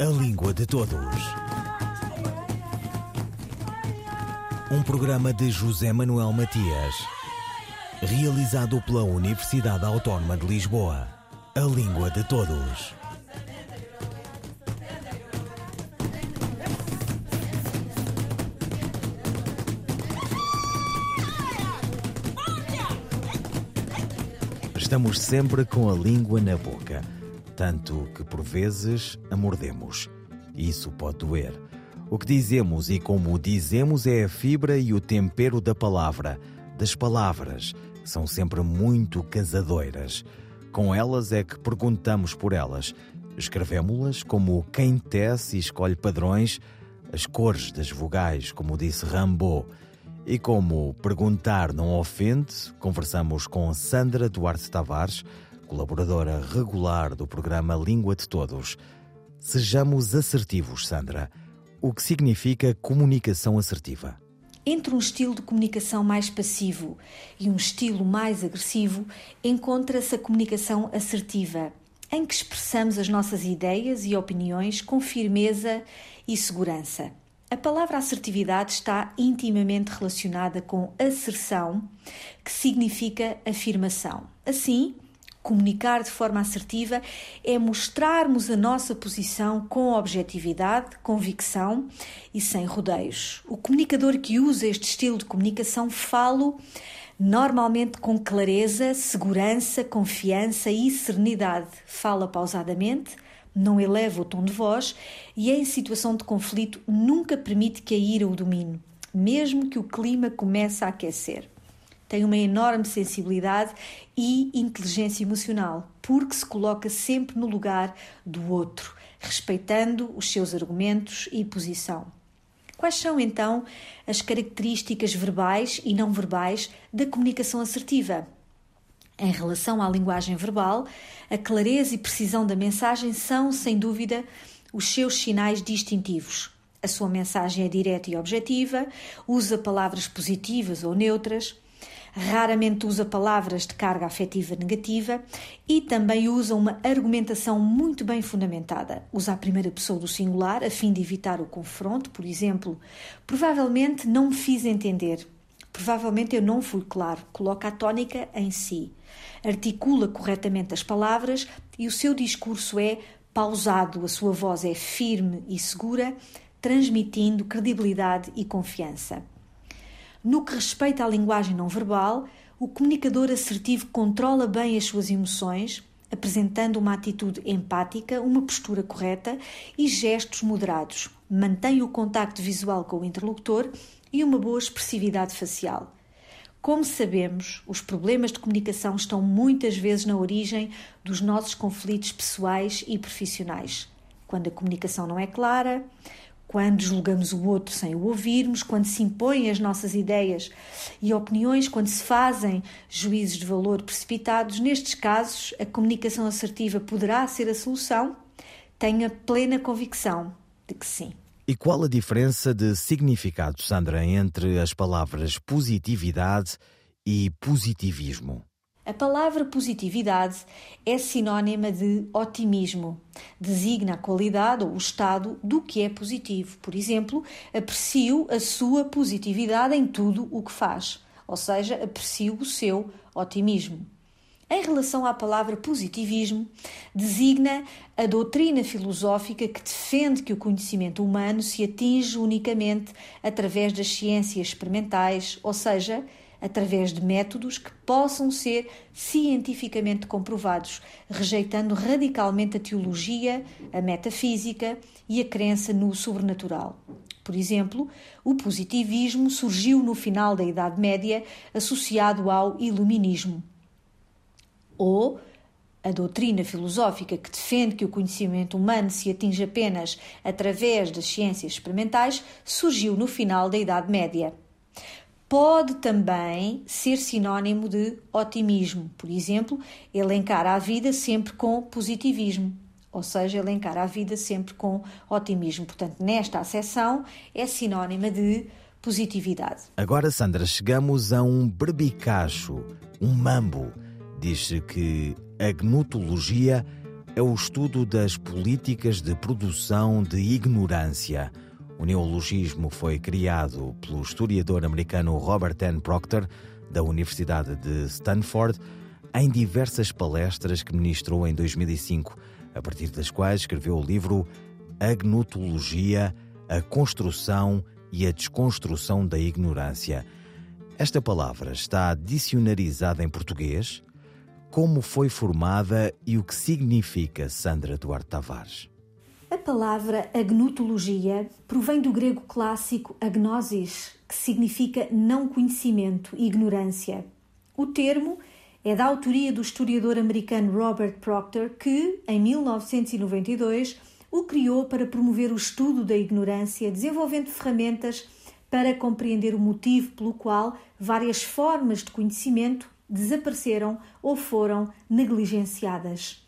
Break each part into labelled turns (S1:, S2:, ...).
S1: A Língua de Todos. Um programa de José Manuel Matias, realizado pela Universidade Autónoma de Lisboa. A Língua de Todos. Estamos sempre com a língua na boca, tanto que por vezes a mordemos. Isso pode doer. O que dizemos e como dizemos é a fibra e o tempero da palavra, das palavras, que são sempre muito casadoiras. Com elas é que perguntamos por elas. Escrevemos-las como quem tece e escolhe padrões, as cores das vogais, como disse Rambaud. E como perguntar não ofende, conversamos com Sandra Duarte Tavares, colaboradora regular do programa Língua de Todos. Sejamos assertivos, Sandra. O que significa comunicação assertiva?
S2: Entre um estilo de comunicação mais passivo e um estilo mais agressivo, encontra-se a comunicação assertiva, em que expressamos as nossas ideias e opiniões com firmeza e segurança. A palavra assertividade está intimamente relacionada com asserção, que significa afirmação. Assim, comunicar de forma assertiva é mostrarmos a nossa posição com objetividade, convicção e sem rodeios. O comunicador que usa este estilo de comunicação fala normalmente com clareza, segurança, confiança e serenidade. Fala pausadamente não eleva o tom de voz e, em situação de conflito, nunca permite que a ira o domine, mesmo que o clima comece a aquecer. Tem uma enorme sensibilidade e inteligência emocional, porque se coloca sempre no lugar do outro, respeitando os seus argumentos e posição. Quais são então as características verbais e não verbais da comunicação assertiva? Em relação à linguagem verbal, a clareza e precisão da mensagem são, sem dúvida, os seus sinais distintivos. A sua mensagem é direta e objetiva, usa palavras positivas ou neutras, raramente usa palavras de carga afetiva negativa e também usa uma argumentação muito bem fundamentada. Usa a primeira pessoa do singular a fim de evitar o confronto, por exemplo, provavelmente não me fiz entender. Provavelmente eu não fui claro. Coloca a tónica em si articula corretamente as palavras e o seu discurso é pausado, a sua voz é firme e segura, transmitindo credibilidade e confiança. No que respeita à linguagem não verbal, o comunicador assertivo controla bem as suas emoções, apresentando uma atitude empática, uma postura correta e gestos moderados. Mantém o contacto visual com o interlocutor e uma boa expressividade facial. Como sabemos, os problemas de comunicação estão muitas vezes na origem dos nossos conflitos pessoais e profissionais. Quando a comunicação não é clara, quando julgamos o outro sem o ouvirmos, quando se impõem as nossas ideias e opiniões, quando se fazem juízos de valor precipitados, nestes casos a comunicação assertiva poderá ser a solução? Tenha plena convicção de que sim.
S1: E qual a diferença de significado, Sandra, entre as palavras positividade e positivismo?
S2: A palavra positividade é sinónima de otimismo. Designa a qualidade ou o estado do que é positivo. Por exemplo, aprecio a sua positividade em tudo o que faz, ou seja, aprecio o seu otimismo. Em relação à palavra positivismo, designa a doutrina filosófica que defende que o conhecimento humano se atinge unicamente através das ciências experimentais, ou seja, através de métodos que possam ser cientificamente comprovados, rejeitando radicalmente a teologia, a metafísica e a crença no sobrenatural. Por exemplo, o positivismo surgiu no final da Idade Média associado ao iluminismo ou a doutrina filosófica que defende que o conhecimento humano se atinge apenas através das ciências experimentais surgiu no final da Idade Média. Pode também ser sinónimo de otimismo, por exemplo, elencar a vida sempre com positivismo, ou seja, elencar a vida sempre com otimismo. Portanto, nesta acessão é sinónima de positividade.
S1: Agora, Sandra, chegamos a um berbicacho, um mambo Diz-se que a gnotologia é o estudo das políticas de produção de ignorância. O neologismo foi criado pelo historiador americano Robert N. Proctor, da Universidade de Stanford, em diversas palestras que ministrou em 2005, a partir das quais escreveu o livro Agnotologia, a construção e a desconstrução da ignorância. Esta palavra está dicionarizada em português? Como foi formada e o que significa Sandra Duarte Tavares?
S2: A palavra agnotologia provém do grego clássico agnosis, que significa não conhecimento, ignorância. O termo é da autoria do historiador americano Robert Proctor, que, em 1992, o criou para promover o estudo da ignorância, desenvolvendo ferramentas para compreender o motivo pelo qual várias formas de conhecimento desapareceram ou foram negligenciadas.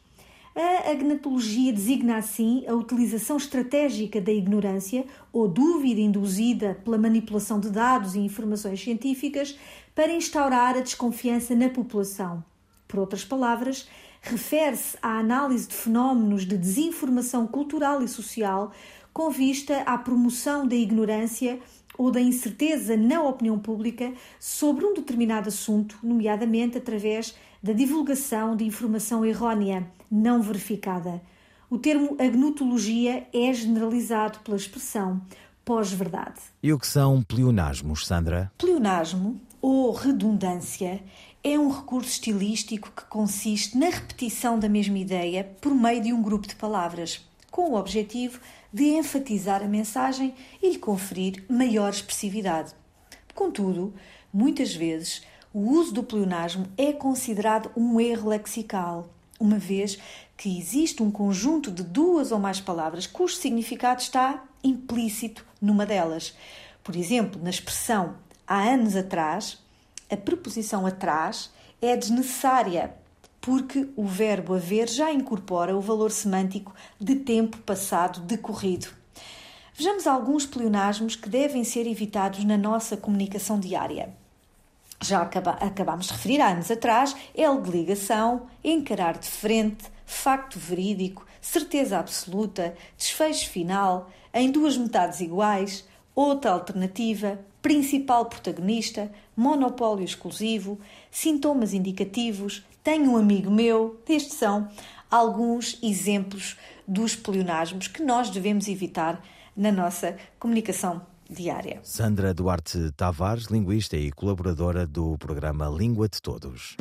S2: A agnatologia designa assim a utilização estratégica da ignorância ou dúvida induzida pela manipulação de dados e informações científicas para instaurar a desconfiança na população. Por outras palavras, refere-se à análise de fenómenos de desinformação cultural e social com vista à promoção da ignorância ou da incerteza na opinião pública sobre um determinado assunto, nomeadamente através da divulgação de informação errónea, não verificada. O termo agnotologia é generalizado pela expressão pós-verdade.
S1: E o que são pleonasmos, Sandra?
S2: Pleonasmo, ou redundância, é um recurso estilístico que consiste na repetição da mesma ideia por meio de um grupo de palavras, com o objetivo de enfatizar a mensagem e lhe conferir maior expressividade. Contudo, muitas vezes o uso do pleonasmo é considerado um erro lexical, uma vez que existe um conjunto de duas ou mais palavras cujo significado está implícito numa delas. Por exemplo, na expressão há anos atrás, a preposição atrás é desnecessária porque o verbo haver já incorpora o valor semântico de tempo passado decorrido. Vejamos alguns pleonasmos que devem ser evitados na nossa comunicação diária. Já acaba, acabámos de referir há anos atrás, L de ligação, encarar de frente, facto verídico, certeza absoluta, desfecho final, em duas metades iguais, outra alternativa, principal protagonista, monopólio exclusivo, sintomas indicativos, tenho um amigo meu. Estes são alguns exemplos dos pleonasmos que nós devemos evitar na nossa comunicação diária.
S1: Sandra Duarte Tavares, linguista e colaboradora do programa Língua de Todos.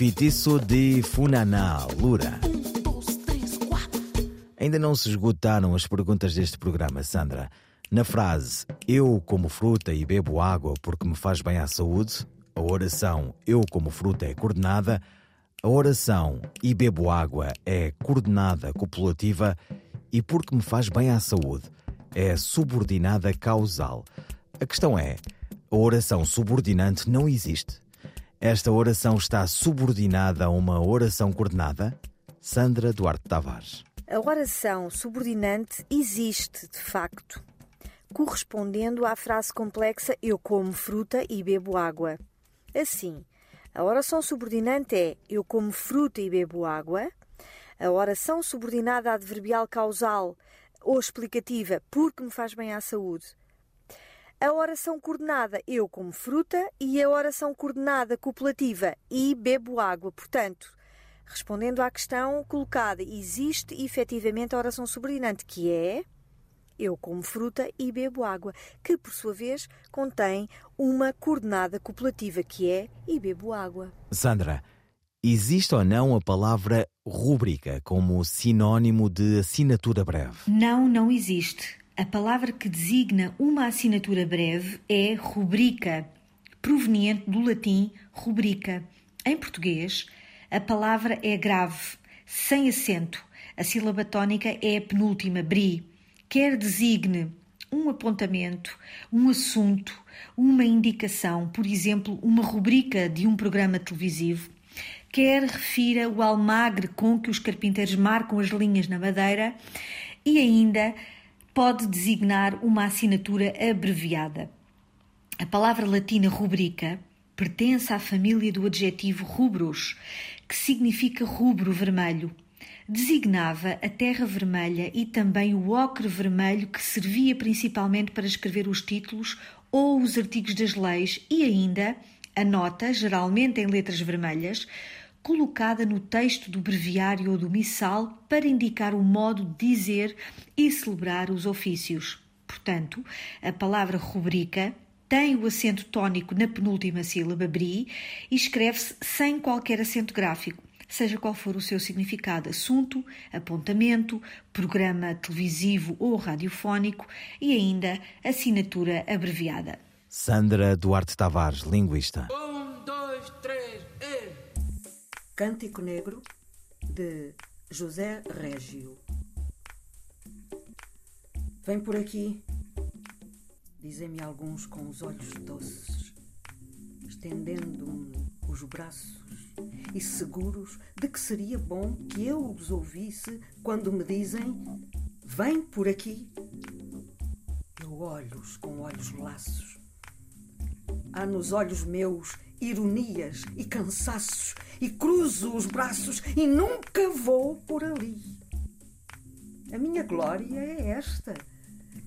S1: Fitiço de Funaná, Lura. Ainda não se esgotaram as perguntas deste programa, Sandra. Na frase Eu como fruta e bebo água porque me faz bem à saúde, a oração Eu como fruta é coordenada, a oração E bebo água é coordenada copulativa e porque me faz bem à saúde é subordinada causal. A questão é: a oração subordinante não existe. Esta oração está subordinada a uma oração coordenada? Sandra Duarte Tavares.
S2: A oração subordinante existe, de facto, correspondendo à frase complexa Eu como fruta e bebo água. Assim, a oração subordinante é Eu como fruta e bebo água. A oração subordinada adverbial causal ou explicativa porque me faz bem à saúde. A oração coordenada eu como fruta e a oração coordenada copulativa e bebo água. Portanto, respondendo à questão colocada, existe efetivamente a oração subordinante, que é eu como fruta e bebo água, que por sua vez contém uma coordenada copulativa, que é e bebo água.
S1: Sandra, existe ou não a palavra rúbrica como sinónimo de assinatura breve?
S2: Não, não existe. A palavra que designa uma assinatura breve é rubrica, proveniente do latim rubrica. Em português, a palavra é grave, sem acento. A sílaba tónica é a penúltima, bri. Quer designe um apontamento, um assunto, uma indicação, por exemplo, uma rubrica de um programa televisivo, quer refira o almagre com que os carpinteiros marcam as linhas na madeira e ainda pode designar uma assinatura abreviada. A palavra latina rubrica pertence à família do adjetivo rubros, que significa rubro vermelho. Designava a terra vermelha e também o ocre vermelho que servia principalmente para escrever os títulos ou os artigos das leis e ainda a nota, geralmente em letras vermelhas, colocada no texto do breviário ou do missal para indicar o modo de dizer e celebrar os ofícios. Portanto, a palavra rubrica tem o acento tónico na penúltima sílaba bri e escreve-se sem qualquer acento gráfico, seja qual for o seu significado, assunto, apontamento, programa televisivo ou radiofónico e ainda assinatura abreviada.
S1: Sandra Duarte Tavares, linguista.
S3: Cântico Negro, de José Régio. Vem por aqui, dizem-me alguns com os olhos doces, estendendo-me os braços e seguros de que seria bom que eu os ouvisse quando me dizem: Vem por aqui. Eu olho-os com olhos laços. Há nos olhos meus ironias e cansaços e cruzo os braços e nunca vou por ali. A minha glória é esta: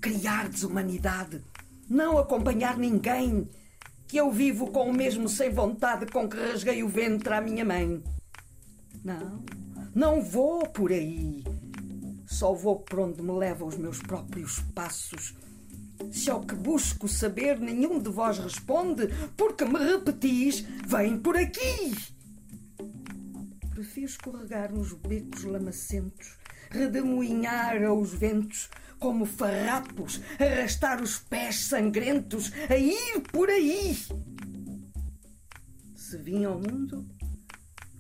S3: criar desumanidade, não acompanhar ninguém, que eu vivo com o mesmo sem vontade com que rasguei o ventre à minha mãe. Não, não vou por aí. Só vou por onde me levam os meus próprios passos. Se ao que busco saber nenhum de vós responde, porque me repetis, vem por aqui prefiro escorregar nos becos lamacentos, redemoinhar aos ventos, como farrapos, arrastar os pés sangrentos, a ir por aí. Se vim ao mundo,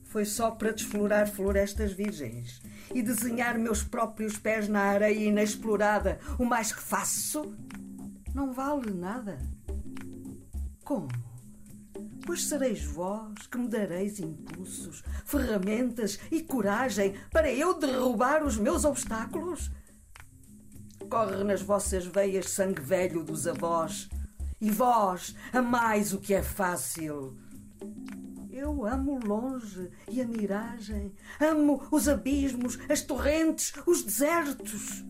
S3: foi só para desflorar florestas virgens e desenhar meus próprios pés na areia inexplorada. O mais que faço não vale nada. Como? pois sereis vós que me dareis impulsos, ferramentas e coragem para eu derrubar os meus obstáculos? Corre nas vossas veias sangue velho dos avós, e vós amais o que é fácil. Eu amo longe e a miragem, amo os abismos, as torrentes, os desertos.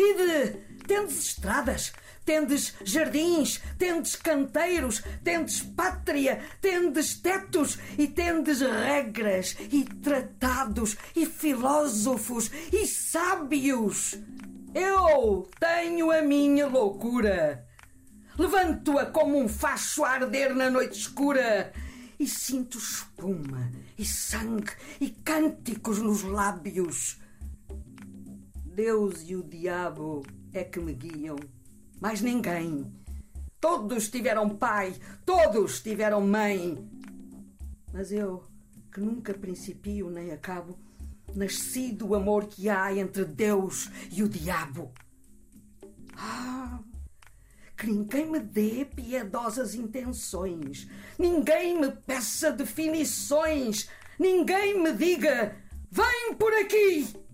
S3: Ide, tendes estradas, tendes jardins, tendes canteiros, tendes pátria, tendes tetos e tendes regras e tratados e filósofos e sábios. Eu tenho a minha loucura. Levanto-a como um facho a arder na noite escura e sinto espuma e sangue e cânticos nos lábios. Deus e o diabo é que me guiam, mais ninguém. Todos tiveram pai, todos tiveram mãe. Mas eu, que nunca principio nem acabo, nasci do amor que há entre Deus e o diabo. Ah, que ninguém me dê piedosas intenções, ninguém me peça definições, ninguém me diga: vem por aqui!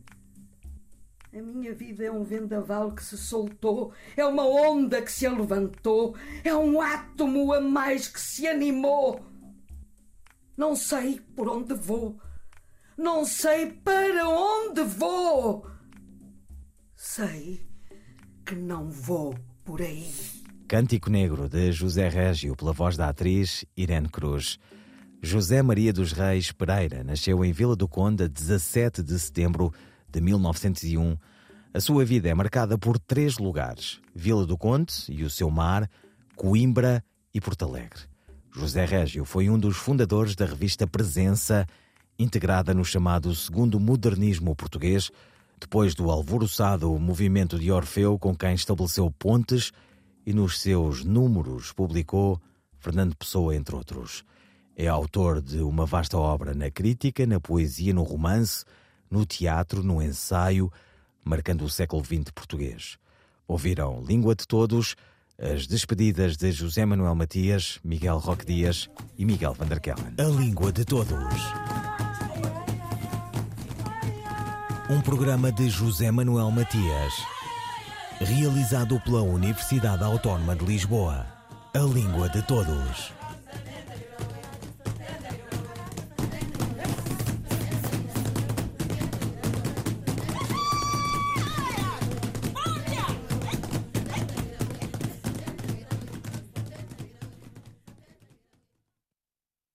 S3: A minha vida é um vendaval que se soltou, é uma onda que se levantou, é um átomo a mais que se animou. Não sei por onde vou, não sei para onde vou. Sei que não vou por aí.
S1: Cântico Negro de José Régio, pela voz da atriz Irene Cruz. José Maria dos Reis Pereira nasceu em Vila do Conde a 17 de setembro de 1901. A sua vida é marcada por três lugares: Vila do Conde e o seu mar, Coimbra e Porto Alegre. José Régio foi um dos fundadores da revista Presença, integrada no chamado Segundo Modernismo Português, depois do alvoroçado movimento de Orfeu com quem estabeleceu pontes e nos seus números publicou Fernando Pessoa, entre outros. É autor de uma vasta obra na crítica, na poesia, no romance, no teatro, no ensaio, marcando o século XX português. Ouviram Língua de Todos, as despedidas de José Manuel Matias, Miguel Roque Dias e Miguel van der Kellen. A Língua de Todos. Um programa de José Manuel Matias, realizado pela Universidade Autónoma de Lisboa. A Língua de Todos.